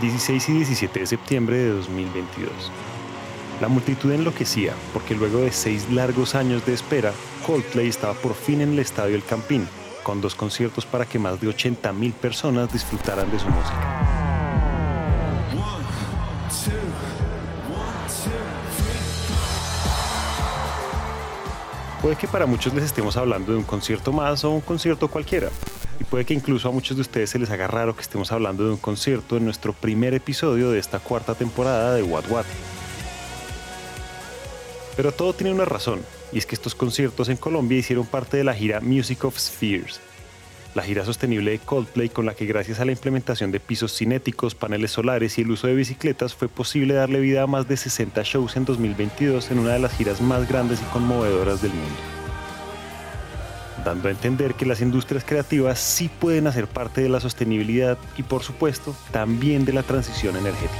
16 y 17 de septiembre de 2022. La multitud enloquecía porque luego de seis largos años de espera, Coldplay estaba por fin en el estadio El Campín, con dos conciertos para que más de 80.000 personas disfrutaran de su música. Puede que para muchos les estemos hablando de un concierto más o un concierto cualquiera, puede que incluso a muchos de ustedes se les haga raro que estemos hablando de un concierto en nuestro primer episodio de esta cuarta temporada de What What. Pero todo tiene una razón, y es que estos conciertos en Colombia hicieron parte de la gira Music of Spheres, la gira sostenible de Coldplay con la que gracias a la implementación de pisos cinéticos, paneles solares y el uso de bicicletas fue posible darle vida a más de 60 shows en 2022 en una de las giras más grandes y conmovedoras del mundo. Dando a entender que las industrias creativas sí pueden hacer parte de la sostenibilidad y por supuesto también de la transición energética.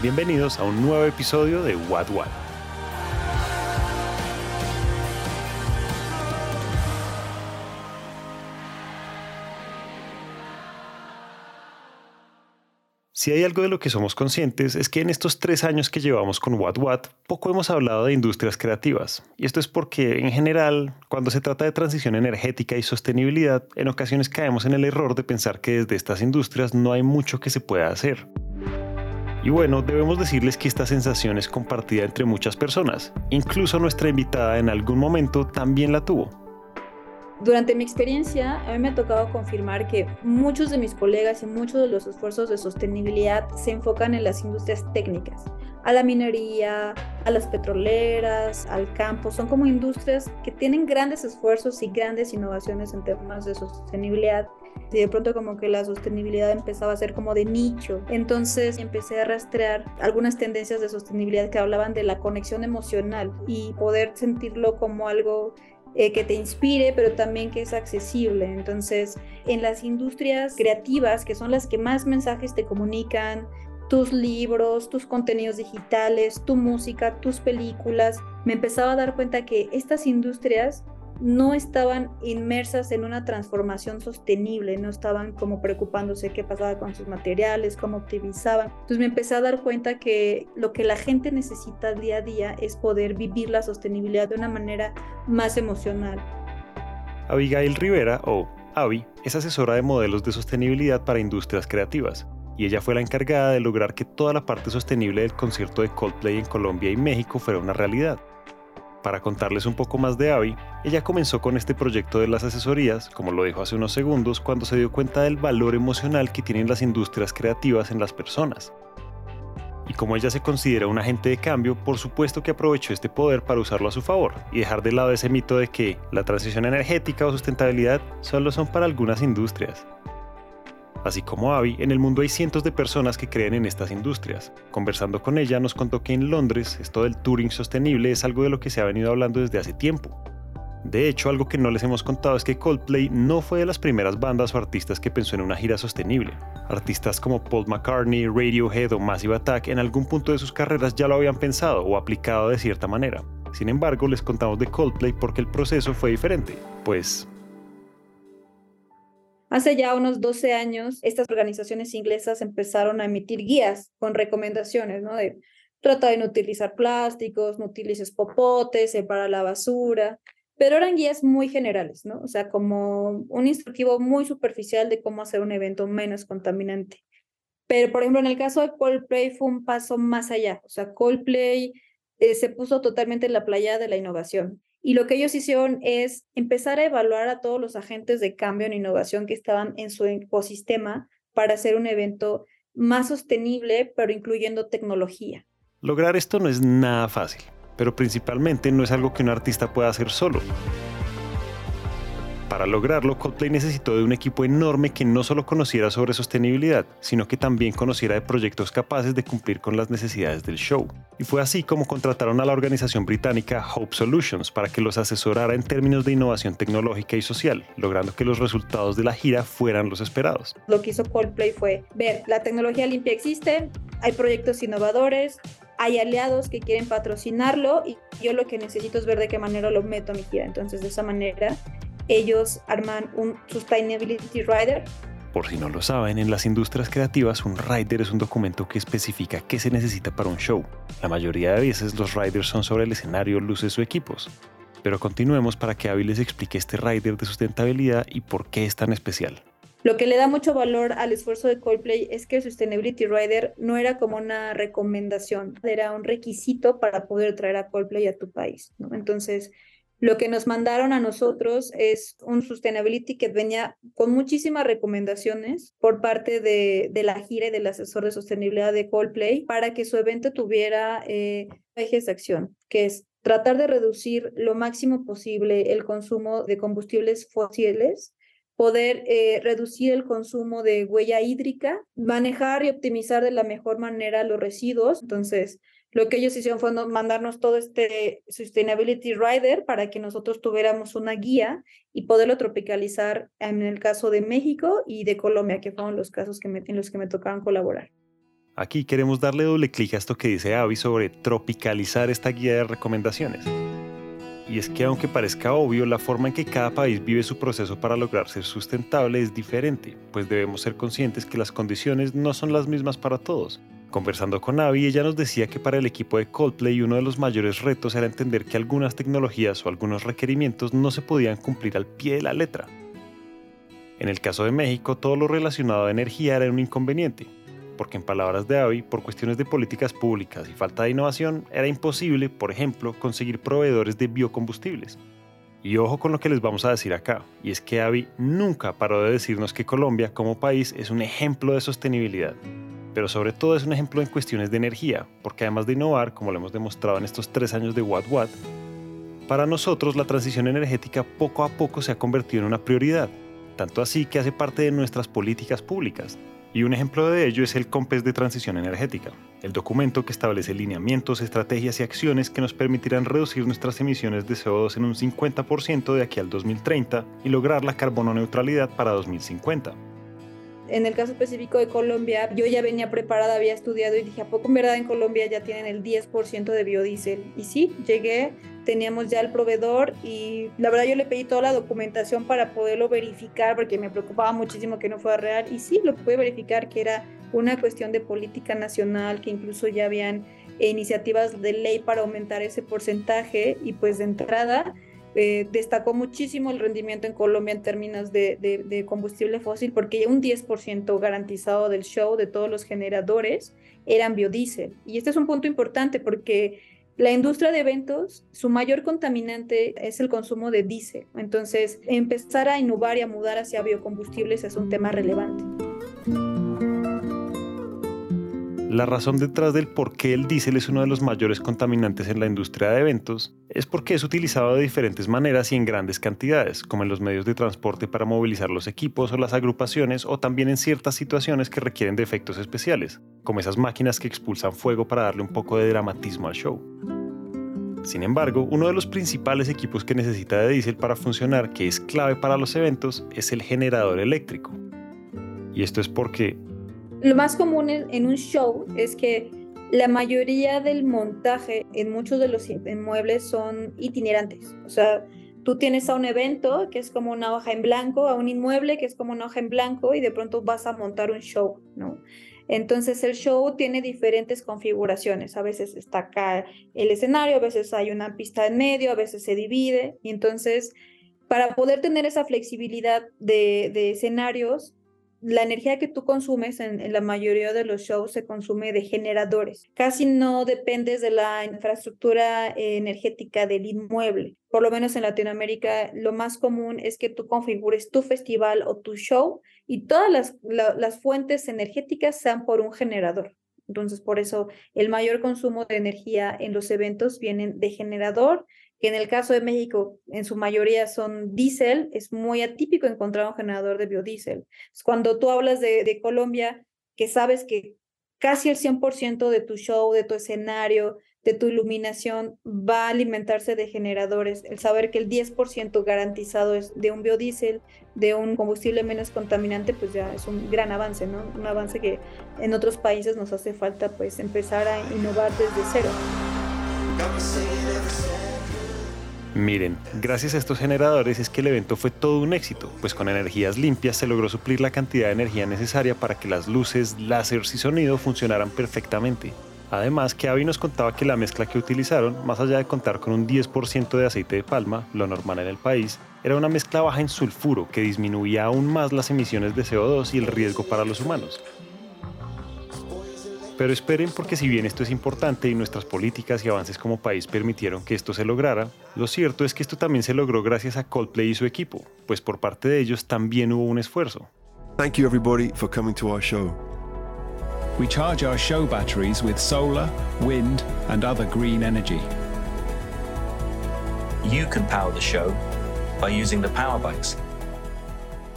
Bienvenidos a un nuevo episodio de What What. Si hay algo de lo que somos conscientes es que en estos tres años que llevamos con What What, poco hemos hablado de industrias creativas. Y esto es porque, en general, cuando se trata de transición energética y sostenibilidad, en ocasiones caemos en el error de pensar que desde estas industrias no hay mucho que se pueda hacer. Y bueno, debemos decirles que esta sensación es compartida entre muchas personas. Incluso nuestra invitada en algún momento también la tuvo. Durante mi experiencia, a mí me ha tocado confirmar que muchos de mis colegas y muchos de los esfuerzos de sostenibilidad se enfocan en las industrias técnicas, a la minería, a las petroleras, al campo. Son como industrias que tienen grandes esfuerzos y grandes innovaciones en temas de sostenibilidad. Y de pronto como que la sostenibilidad empezaba a ser como de nicho. Entonces empecé a rastrear algunas tendencias de sostenibilidad que hablaban de la conexión emocional y poder sentirlo como algo eh, que te inspire, pero también que es accesible. Entonces, en las industrias creativas, que son las que más mensajes te comunican, tus libros, tus contenidos digitales, tu música, tus películas, me empezaba a dar cuenta que estas industrias no estaban inmersas en una transformación sostenible, no estaban como preocupándose qué pasaba con sus materiales, cómo optimizaban. Entonces me empecé a dar cuenta que lo que la gente necesita día a día es poder vivir la sostenibilidad de una manera más emocional. Abigail Rivera, o Avi, es asesora de modelos de sostenibilidad para industrias creativas y ella fue la encargada de lograr que toda la parte sostenible del concierto de Coldplay en Colombia y México fuera una realidad. Para contarles un poco más de Abby, ella comenzó con este proyecto de las asesorías, como lo dijo hace unos segundos, cuando se dio cuenta del valor emocional que tienen las industrias creativas en las personas. Y como ella se considera un agente de cambio, por supuesto que aprovechó este poder para usarlo a su favor y dejar de lado ese mito de que la transición energética o sustentabilidad solo son para algunas industrias. Así como Abby, en el mundo hay cientos de personas que creen en estas industrias. Conversando con ella nos contó que en Londres esto del touring sostenible es algo de lo que se ha venido hablando desde hace tiempo. De hecho, algo que no les hemos contado es que Coldplay no fue de las primeras bandas o artistas que pensó en una gira sostenible. Artistas como Paul McCartney, Radiohead o Massive Attack en algún punto de sus carreras ya lo habían pensado o aplicado de cierta manera. Sin embargo, les contamos de Coldplay porque el proceso fue diferente, pues Hace ya unos 12 años, estas organizaciones inglesas empezaron a emitir guías con recomendaciones, ¿no? De trata de no utilizar plásticos, no utilices popotes, separa la basura, pero eran guías muy generales, ¿no? O sea, como un instructivo muy superficial de cómo hacer un evento menos contaminante. Pero, por ejemplo, en el caso de Coldplay fue un paso más allá. O sea, Coldplay eh, se puso totalmente en la playa de la innovación. Y lo que ellos hicieron es empezar a evaluar a todos los agentes de cambio en innovación que estaban en su ecosistema para hacer un evento más sostenible, pero incluyendo tecnología. Lograr esto no es nada fácil, pero principalmente no es algo que un artista pueda hacer solo. Para lograrlo, Coldplay necesitó de un equipo enorme que no solo conociera sobre sostenibilidad, sino que también conociera de proyectos capaces de cumplir con las necesidades del show. Y fue así como contrataron a la organización británica Hope Solutions para que los asesorara en términos de innovación tecnológica y social, logrando que los resultados de la gira fueran los esperados. Lo que hizo Coldplay fue ver, la tecnología limpia existe, hay proyectos innovadores, hay aliados que quieren patrocinarlo y yo lo que necesito es ver de qué manera lo meto a mi gira. Entonces, de esa manera ellos arman un Sustainability Rider. Por si no lo saben, en las industrias creativas un rider es un documento que especifica qué se necesita para un show. La mayoría de veces los riders son sobre el escenario, luces o equipos. Pero continuemos para que Avi les explique este rider de sustentabilidad y por qué es tan especial. Lo que le da mucho valor al esfuerzo de Coldplay es que el Sustainability Rider no era como una recomendación, era un requisito para poder traer a Coldplay a tu país. Entonces, lo que nos mandaron a nosotros es un Sustainability que venía con muchísimas recomendaciones por parte de, la gira y del asesor de sostenibilidad de Coldplay para que su evento tuviera eh, ejes de acción, que es tratar de reducir lo máximo posible el consumo de combustibles fósiles poder eh, reducir el consumo de huella hídrica, manejar y optimizar de la mejor manera los residuos. Entonces, lo que ellos hicieron fue mandarnos todo este Sustainability Rider para que nosotros tuviéramos una guía y poderlo tropicalizar en el caso de México y de Colombia, que fueron los casos en los que me tocaron colaborar. Aquí queremos darle doble clic a esto que dice Avi sobre tropicalizar esta guía de recomendaciones y es que aunque parezca obvio, la forma en que cada país vive su proceso para lograr ser sustentable es diferente, pues debemos ser conscientes que las condiciones no son las mismas para todos. Conversando con Avi, ella nos decía que para el equipo de Coldplay uno de los mayores retos era entender que algunas tecnologías o algunos requerimientos no se podían cumplir al pie de la letra. En el caso de México, todo lo relacionado a energía era un inconveniente, porque en palabras de Avi, por cuestiones de políticas públicas y falta de innovación, era imposible, por ejemplo, conseguir proveedores de biocombustibles. Y ojo con lo que les vamos a decir acá, y es que Avi nunca paró de decirnos que Colombia como país es un ejemplo de sostenibilidad, pero sobre todo es un ejemplo en cuestiones de energía, porque además de innovar, como lo hemos demostrado en estos tres años de What What, para nosotros la transición energética poco a poco se ha convertido en una prioridad, tanto así que hace parte de nuestras políticas públicas, y un ejemplo de ello es el COMPES de Transición Energética, el documento que establece lineamientos, estrategias y acciones que nos permitirán reducir nuestras emisiones de CO2 en un 50% de aquí al 2030 y lograr la carbono neutralidad para 2050. En el caso específico de Colombia, yo ya venía preparada, había estudiado y dije, ¿a poco en verdad en Colombia ya tienen el 10% de biodiesel? Y sí, llegué teníamos ya el proveedor y la verdad yo le pedí toda la documentación para poderlo verificar porque me preocupaba muchísimo que no fuera real y sí, lo pude verificar que era una cuestión de política nacional, que incluso ya habían iniciativas de ley para aumentar ese porcentaje y pues de entrada eh, destacó muchísimo el rendimiento en Colombia en términos de, de combustible fósil porque un 10% garantizado del show de todos los generadores eran biodiesel. Y este es un punto importante porque la industria de eventos, su mayor contaminante es el consumo de diésel. Entonces, empezar a innovar y a mudar hacia biocombustibles es un tema relevante. La razón detrás del por qué el diésel es uno de los mayores contaminantes en la industria de eventos es porque es utilizado de diferentes maneras y en grandes cantidades, como en los medios de transporte para movilizar los equipos o las agrupaciones, o también en ciertas situaciones que requieren de efectos especiales, como esas máquinas que expulsan fuego para darle un poco de dramatismo al show. Sin embargo, uno de los principales equipos que necesita de diésel para funcionar, que es clave para los eventos, es el generador eléctrico. Y esto es porque... Lo más común en un show es que la mayoría del montaje en muchos de los inmuebles son itinerantes. O sea, tú tienes a un evento que es como una hoja en blanco, a un inmueble que es como una hoja en blanco y de pronto vas a montar un show, ¿no? Entonces el show tiene diferentes configuraciones. A veces está acá el escenario, a veces hay una pista en medio, a veces se divide. Y entonces, para poder tener esa flexibilidad de, de escenarios, la energía que tú consumes en, la mayoría de los shows se consume de generadores. Casi no dependes de la infraestructura energética del inmueble. Por lo menos en Latinoamérica, lo más común es que tú configures tu festival o tu show y todas las, las fuentes energéticas sean por un generador. Entonces, por eso el mayor consumo de energía en los eventos vienen de generador que en el caso de México en su mayoría son diésel, es muy atípico encontrar un generador de biodiesel. Cuando tú hablas de, de Colombia, que sabes que casi el 100% de tu show, de tu escenario, de tu iluminación va a alimentarse de generadores. El saber que el 10% garantizado es de un biodiesel, de un combustible menos contaminante, pues ya es un gran avance, ¿no? Un avance que en otros países nos hace falta pues empezar a innovar desde cero. Miren, gracias a estos generadores es que el evento fue todo un éxito, pues con energías limpias se logró suplir la cantidad de energía necesaria para que las luces, láseres y sonido funcionaran perfectamente. Además, que Avi nos contaba que la mezcla que utilizaron, más allá de contar con un 10% de aceite de palma, lo normal en el país, era una mezcla baja en sulfuro que disminuía aún más las emisiones de CO2 y el riesgo para los humanos. Pero esperen porque si bien esto es importante y nuestras políticas y avances como país permitieron que esto se lograra, lo cierto es que esto también se logró gracias a Coldplay y su equipo, pues por parte de ellos también hubo un esfuerzo. Thank you everybody for coming to our show. We charge our show batteries with solar, wind and other green energy. You can power the show by using the power bikes.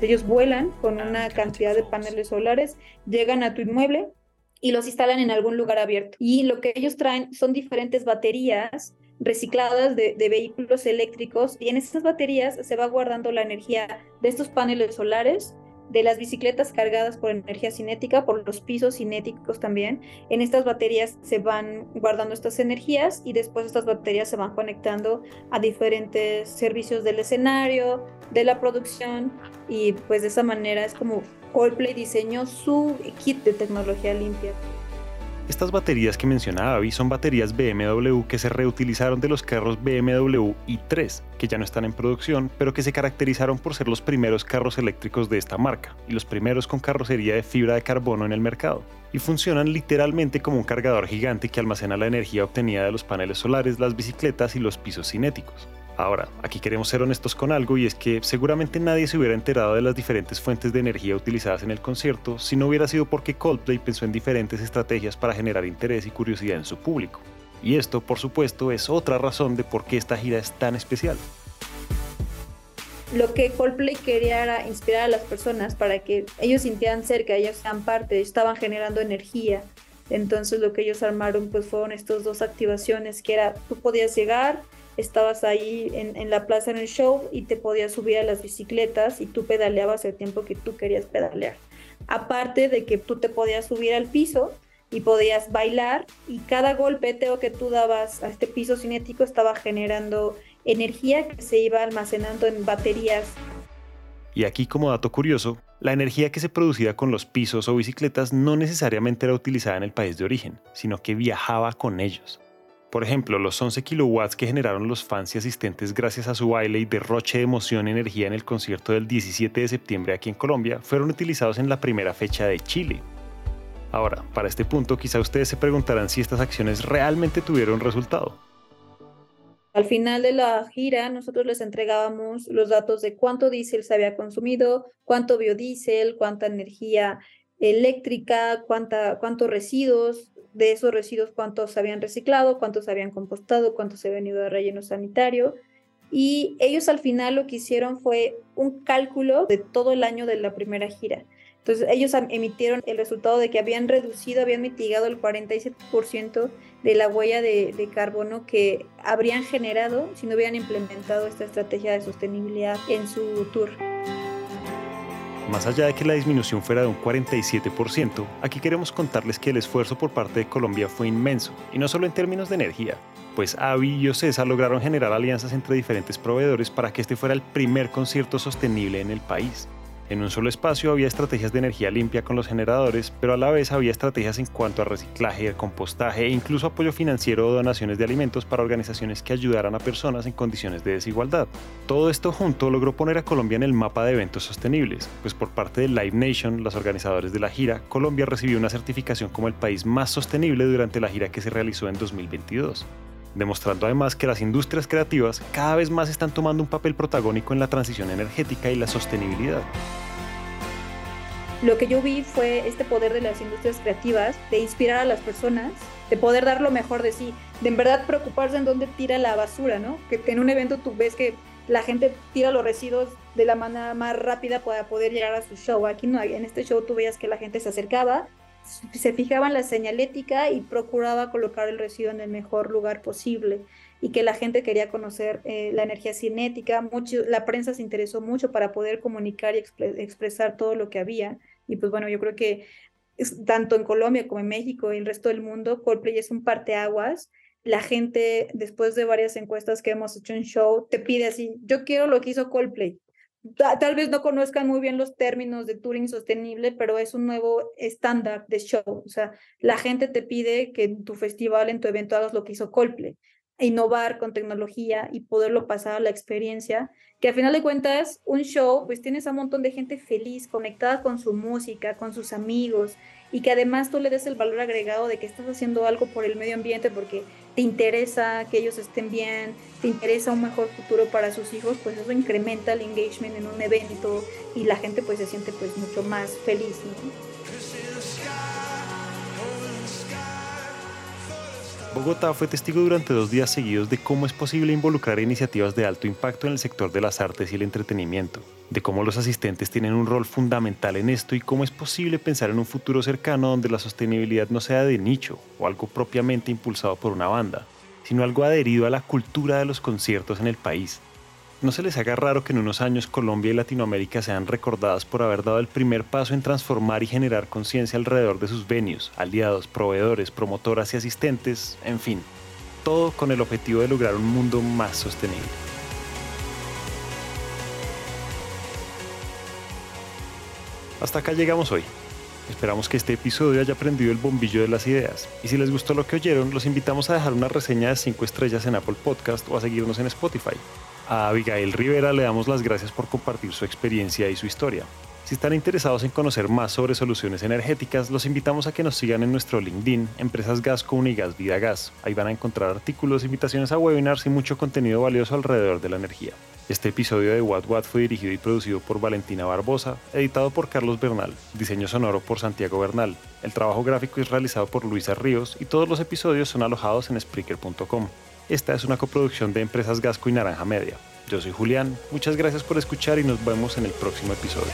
Ellos vuelan con una cantidad de paneles solares, llegan a tu inmueble, y los instalan en algún lugar abierto. Y lo que ellos traen son diferentes baterías recicladas de, vehículos eléctricos y en estas baterías se va guardando la energía de estos paneles solares de las bicicletas cargadas por energía cinética, por los pisos cinéticos también. En estas baterías se van guardando estas energías y después estas baterías se van conectando a diferentes servicios del escenario, de la producción y pues de esa manera es como Coldplay diseñó su kit de tecnología limpia. Estas baterías que mencionaba Abby son baterías BMW que se reutilizaron de los carros BMW i3, que ya no están en producción, pero que se caracterizaron por ser los primeros carros eléctricos de esta marca y los primeros con carrocería de fibra de carbono en el mercado. Y funcionan literalmente como un cargador gigante que almacena la energía obtenida de los paneles solares, las bicicletas y los pisos cinéticos. Ahora, aquí queremos ser honestos con algo y es que seguramente nadie se hubiera enterado de las diferentes fuentes de energía utilizadas en el concierto si no hubiera sido porque Coldplay pensó en diferentes estrategias para generar interés y curiosidad en su público. Y esto, por supuesto, es otra razón de por qué esta gira es tan especial. Lo que Coldplay quería era inspirar a las personas para que ellos sintieran cerca, ellos sean parte, estaban generando energía. Entonces lo que ellos armaron pues fueron estas dos activaciones, que era tú podías llegar, estabas ahí en, la plaza en el show y te podías subir a las bicicletas y tú pedaleabas el tiempo que tú querías pedalear. Aparte de que tú te podías subir al piso y podías bailar y cada golpeteo que tú dabas a este piso cinético estaba generando energía que se iba almacenando en baterías. Y aquí como dato curioso, la energía que se producía con los pisos o bicicletas no necesariamente era utilizada en el país de origen, sino que viajaba con ellos. Por ejemplo, los 11 kilowatts que generaron los fans y asistentes gracias a su baile y derroche de emoción y energía en el concierto del 17 de septiembre aquí en Colombia fueron utilizados en la primera fecha de Chile. Ahora, para este punto quizá ustedes se preguntarán si estas acciones realmente tuvieron resultado. Al final de la gira, nosotros les entregábamos los datos de cuánto diésel se había consumido, cuánto biodiesel, cuánta energía eléctrica, cuánta, cuántos residuos, de esos residuos cuántos habían reciclado, cuántos habían compostado, cuántos se habían ido de relleno sanitario. Y ellos al final lo que hicieron fue un cálculo de todo el año de la primera gira. Entonces ellos emitieron el resultado de que habían reducido, habían mitigado el 47% de la huella de, de, carbono que habrían generado si no hubieran implementado esta estrategia de sostenibilidad en su tour. Más allá de que la disminución fuera de un 47%, aquí queremos contarles que el esfuerzo por parte de Colombia fue inmenso, y no solo en términos de energía, pues AVI y OCESA lograron generar alianzas entre diferentes proveedores para que este fuera el primer concierto sostenible en el país. En un solo espacio había estrategias de energía limpia con los generadores, pero a la vez había estrategias en cuanto a reciclaje, compostaje e incluso apoyo financiero o donaciones de alimentos para organizaciones que ayudaran a personas en condiciones de desigualdad. Todo esto junto logró poner a Colombia en el mapa de eventos sostenibles, pues por parte de Live Nation, los organizadores de la gira, Colombia recibió una certificación como el país más sostenible durante la gira que se realizó en 2022 demostrando además que las industrias creativas cada vez más están tomando un papel protagónico en la transición energética y la sostenibilidad. Lo que yo vi fue este poder de las industrias creativas, de inspirar a las personas, de poder dar lo mejor de sí, de en verdad preocuparse en dónde tira la basura, ¿no? Que en un evento tú ves que la gente tira los residuos de la manera más rápida para poder llegar a su show. Aquí no, en este show tú veías que la gente se acercaba, se fijaba en la señalética y procuraba colocar el residuo en el mejor lugar posible y que la gente quería conocer eh, la energía cinética. Mucho, la prensa se interesó mucho para poder comunicar y expresar todo lo que había. Y pues bueno, yo creo que tanto en Colombia como en México y el resto del mundo, Coldplay es un parteaguas la gente, después de varias encuestas que hemos hecho en show, te pide así, yo quiero lo que hizo Coldplay. Tal vez no conozcan muy bien los términos de touring sostenible, pero es un nuevo estándar de show. O sea, la gente te pide que en tu festival, en tu evento, hagas lo que hizo Coldplay innovar con tecnología y poderlo pasar a la experiencia, que al final de cuentas un show, pues tienes a un montón de gente feliz, conectada con su música, con sus amigos, y que además tú le des el valor agregado de que estás haciendo algo por el medio ambiente porque te interesa que ellos estén bien, te interesa un mejor futuro para sus hijos, pues eso incrementa el engagement en un evento y la gente pues se siente pues mucho más feliz. Bogotá fue testigo durante dos días seguidos de cómo es posible involucrar iniciativas de alto impacto en el sector de las artes y el entretenimiento, de cómo los asistentes tienen un rol fundamental en esto y cómo es posible pensar en un futuro cercano donde la sostenibilidad no sea de nicho o algo propiamente impulsado por una banda, sino algo adherido a la cultura de los conciertos en el país, no se les haga raro que en unos años Colombia y Latinoamérica sean recordadas por haber dado el primer paso en transformar y generar conciencia alrededor de sus venios, aliados, proveedores, promotoras y asistentes, en fin, todo con el objetivo de lograr un mundo más sostenible. Hasta acá llegamos hoy. Esperamos que este episodio haya prendido el bombillo de las ideas. Y si les gustó lo que oyeron, los invitamos a dejar una reseña de 5 estrellas en Apple Podcast o a seguirnos en Spotify. A Abigail Rivera le damos las gracias por compartir su experiencia y su historia. Si están interesados en conocer más sobre soluciones energéticas, los invitamos a que nos sigan en nuestro LinkedIn, Empresas Gas Comunigas Vida Gas. Ahí van a encontrar artículos, invitaciones a webinars y mucho contenido valioso alrededor de la energía. Este episodio de What What fue dirigido y producido por Valentina Barbosa, editado por Carlos Bernal, diseño sonoro por Santiago Bernal. El trabajo gráfico es realizado por Luisa Ríos y todos los episodios son alojados en Spreaker.com. Esta es una coproducción de Empresas Gasco y Naranja Media. Yo soy Julián, muchas gracias por escuchar y nos vemos en el próximo episodio.